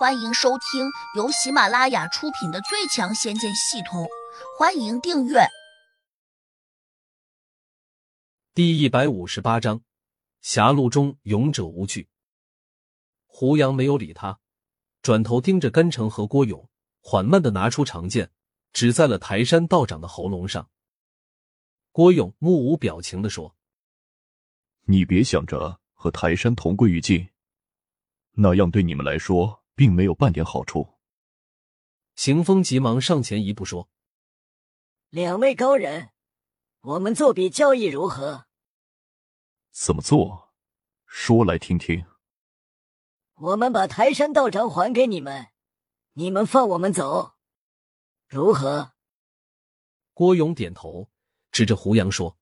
欢迎收听由喜马拉雅出品的《最强仙剑系统》，欢迎订阅。第一百五十八章：狭路中勇者无惧。胡杨没有理他，转头盯着甘城和郭勇，缓慢的拿出长剑，指在了台山道长的喉咙上。郭勇目无表情的说：“你别想着和台山同归于尽，那样对你们来说。”并没有半点好处。邢风急忙上前一步说：“两位高人，我们做笔交易如何？怎么做？说来听听。我们把台山道长还给你们，你们放我们走，如何？”郭勇点头，指着胡杨说：“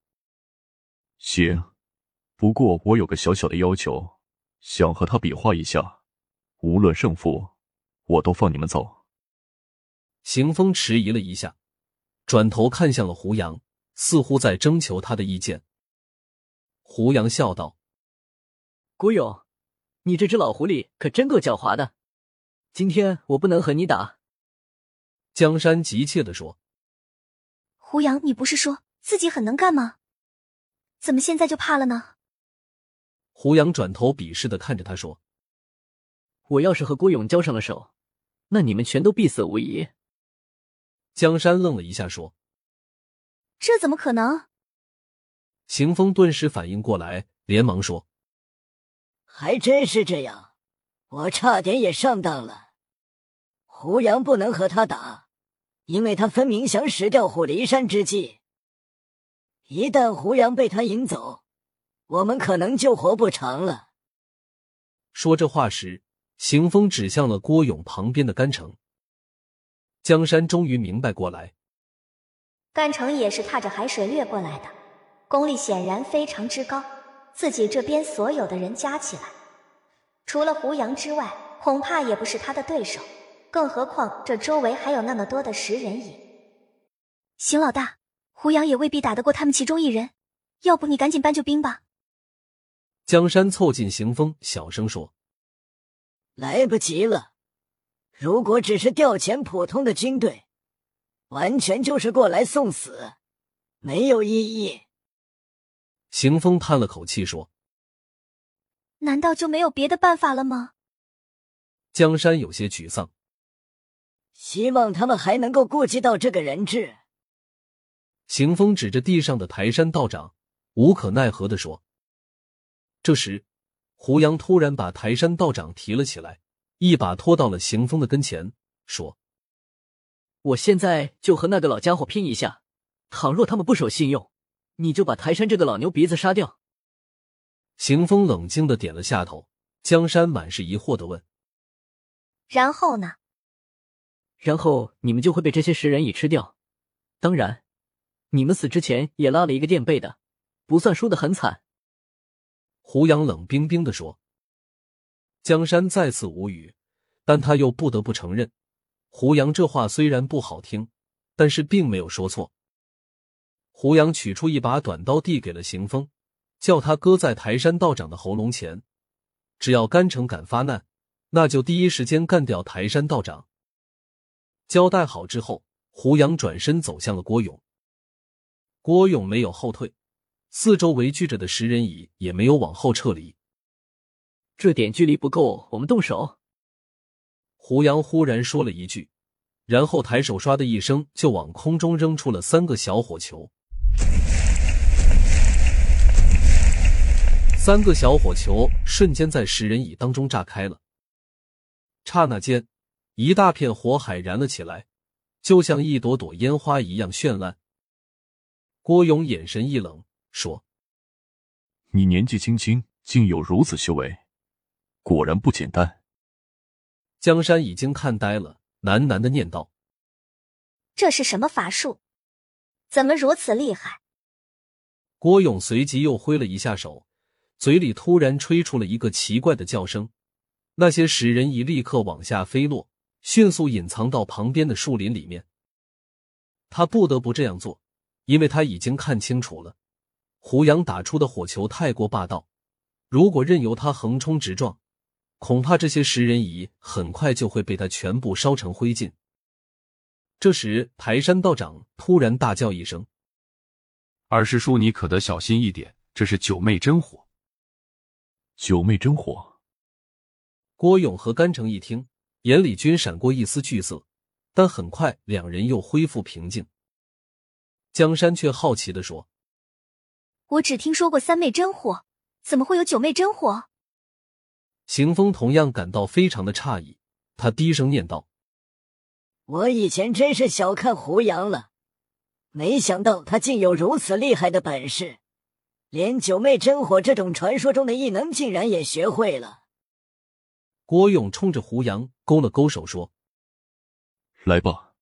行，不过我有个小小的要求，想和他比划一下。”无论胜负，我都放你们走。邢风迟疑了一下，转头看向了胡杨，似乎在征求他的意见。胡杨笑道：“古勇，你这只老狐狸可真够狡猾的。今天我不能和你打。”江山急切的说：“胡杨，你不是说自己很能干吗？怎么现在就怕了呢？”胡杨转头鄙视的看着他说。我要是和郭勇交上了手，那你们全都必死无疑。江山愣了一下，说：“这怎么可能？”邢风顿时反应过来，连忙说：“还真是这样，我差点也上当了。胡杨不能和他打，因为他分明想使调虎离山之计。一旦胡杨被他引走，我们可能就活不长了。”说这话时。行风指向了郭勇旁边的甘城，江山终于明白过来，甘城也是踏着海水掠过来的，功力显然非常之高。自己这边所有的人加起来，除了胡杨之外，恐怕也不是他的对手。更何况这周围还有那么多的食人蚁。邢老大，胡杨也未必打得过他们其中一人，要不你赶紧搬救兵吧。江山凑近行风，小声说。来不及了！如果只是调遣普通的军队，完全就是过来送死，没有意义。邢风叹了口气说：“难道就没有别的办法了吗？”江山有些沮丧，希望他们还能够顾及到这个人质。邢风指着地上的台山道长，无可奈何的说：“这时。”胡杨突然把台山道长提了起来，一把拖到了邢风的跟前，说：“我现在就和那个老家伙拼一下，倘若他们不守信用，你就把台山这个老牛鼻子杀掉。”邢风冷静的点了下头。江山满是疑惑的问：“然后呢？”“然后你们就会被这些食人蚁吃掉。当然，你们死之前也拉了一个垫背的，不算输的很惨。”胡杨冷冰冰的说：“江山再次无语，但他又不得不承认，胡杨这话虽然不好听，但是并没有说错。”胡杨取出一把短刀，递给了邢风，叫他搁在台山道长的喉咙前，只要甘城敢发难，那就第一时间干掉台山道长。交代好之后，胡杨转身走向了郭勇。郭勇没有后退。四周围聚着的食人蚁也没有往后撤离，这点距离不够，我们动手。胡杨忽然说了一句，然后抬手唰的一声就往空中扔出了三个小火球。三个小火球瞬间在食人蚁当中炸开了，刹那间，一大片火海燃了起来，就像一朵朵烟花一样绚烂。郭勇眼神一冷。说：“你年纪轻轻，竟有如此修为，果然不简单。”江山已经看呆了，喃喃的念道：“这是什么法术？怎么如此厉害？”郭勇随即又挥了一下手，嘴里突然吹出了一个奇怪的叫声，那些食人蚁立刻往下飞落，迅速隐藏到旁边的树林里面。他不得不这样做，因为他已经看清楚了。胡杨打出的火球太过霸道，如果任由他横冲直撞，恐怕这些食人蚁很快就会被他全部烧成灰烬。这时，排山道长突然大叫一声：“二师叔，你可得小心一点，这是九妹真火！”九妹真火！郭勇和甘城一听，眼里均闪过一丝惧色，但很快两人又恢复平静。江山却好奇的说：“我只听说过三昧真火，怎么会有九昧真火？”行风同样感到非常的诧异，他低声念道。我以前真是小看胡杨了，没想到他竟有如此厉害的本事，连九妹真火这种传说中的异能竟然也学会了。郭勇冲着胡杨勾了勾手说：“来吧，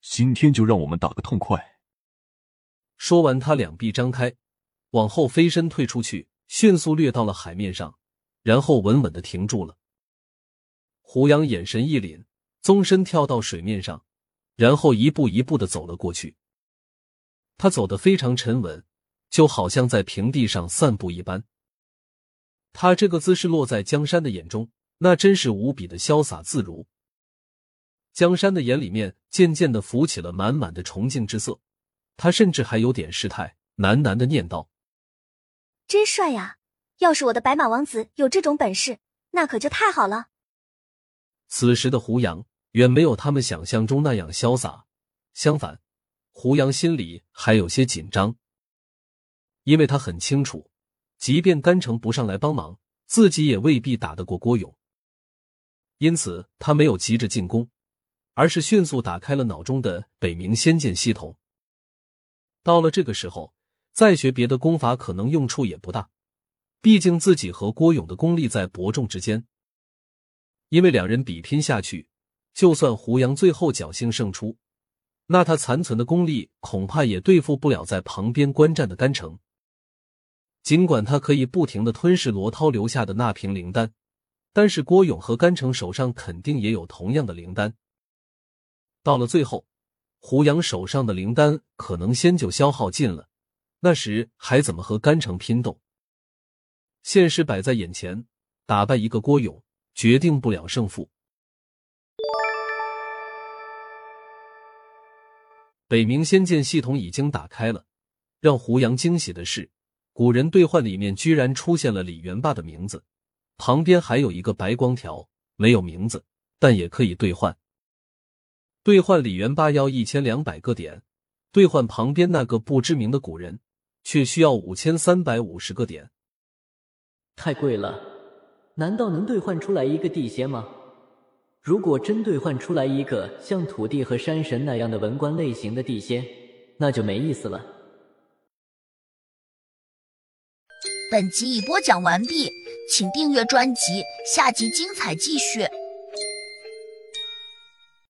今天就让我们打个痛快。”说完，他两臂张开，往后飞身退出去，迅速掠到了海面上，然后稳稳的停住了。胡杨眼神一凛。纵身跳到水面上，然后一步一步的走了过去。他走得非常沉稳，就好像在平地上散步一般。他这个姿势落在江山的眼中，那真是无比的潇洒自如。江山的眼里面渐渐的浮起了满满的崇敬之色，他甚至还有点失态，喃喃的念道：“真帅呀！要是我的白马王子有这种本事，那可就太好了。”此时的胡杨。远没有他们想象中那样潇洒，相反，胡杨心里还有些紧张，因为他很清楚，即便甘城不上来帮忙，自己也未必打得过郭勇。因此，他没有急着进攻，而是迅速打开了脑中的北冥仙剑系统。到了这个时候，再学别的功法可能用处也不大，毕竟自己和郭勇的功力在伯仲之间，因为两人比拼下去。就算胡杨最后侥幸胜出，那他残存的功力恐怕也对付不了在旁边观战的甘城。尽管他可以不停的吞噬罗涛留下的那瓶灵丹，但是郭勇和甘城手上肯定也有同样的灵丹。到了最后，胡杨手上的灵丹可能先就消耗尽了，那时还怎么和甘城拼斗？现实摆在眼前，打败一个郭勇，决定不了胜负。北冥仙剑系统已经打开了，让胡杨惊喜的是，古人兑换里面居然出现了李元霸的名字，旁边还有一个白光条，没有名字，但也可以兑换。兑换李元霸要一千两百个点，兑换旁边那个不知名的古人，却需要五千三百五十个点，太贵了。难道能兑换出来一个地仙吗？如果真兑换出来一个像土地和山神那样的文官类型的地仙，那就没意思了。本集已播讲完毕，请订阅专辑，下集精彩继续。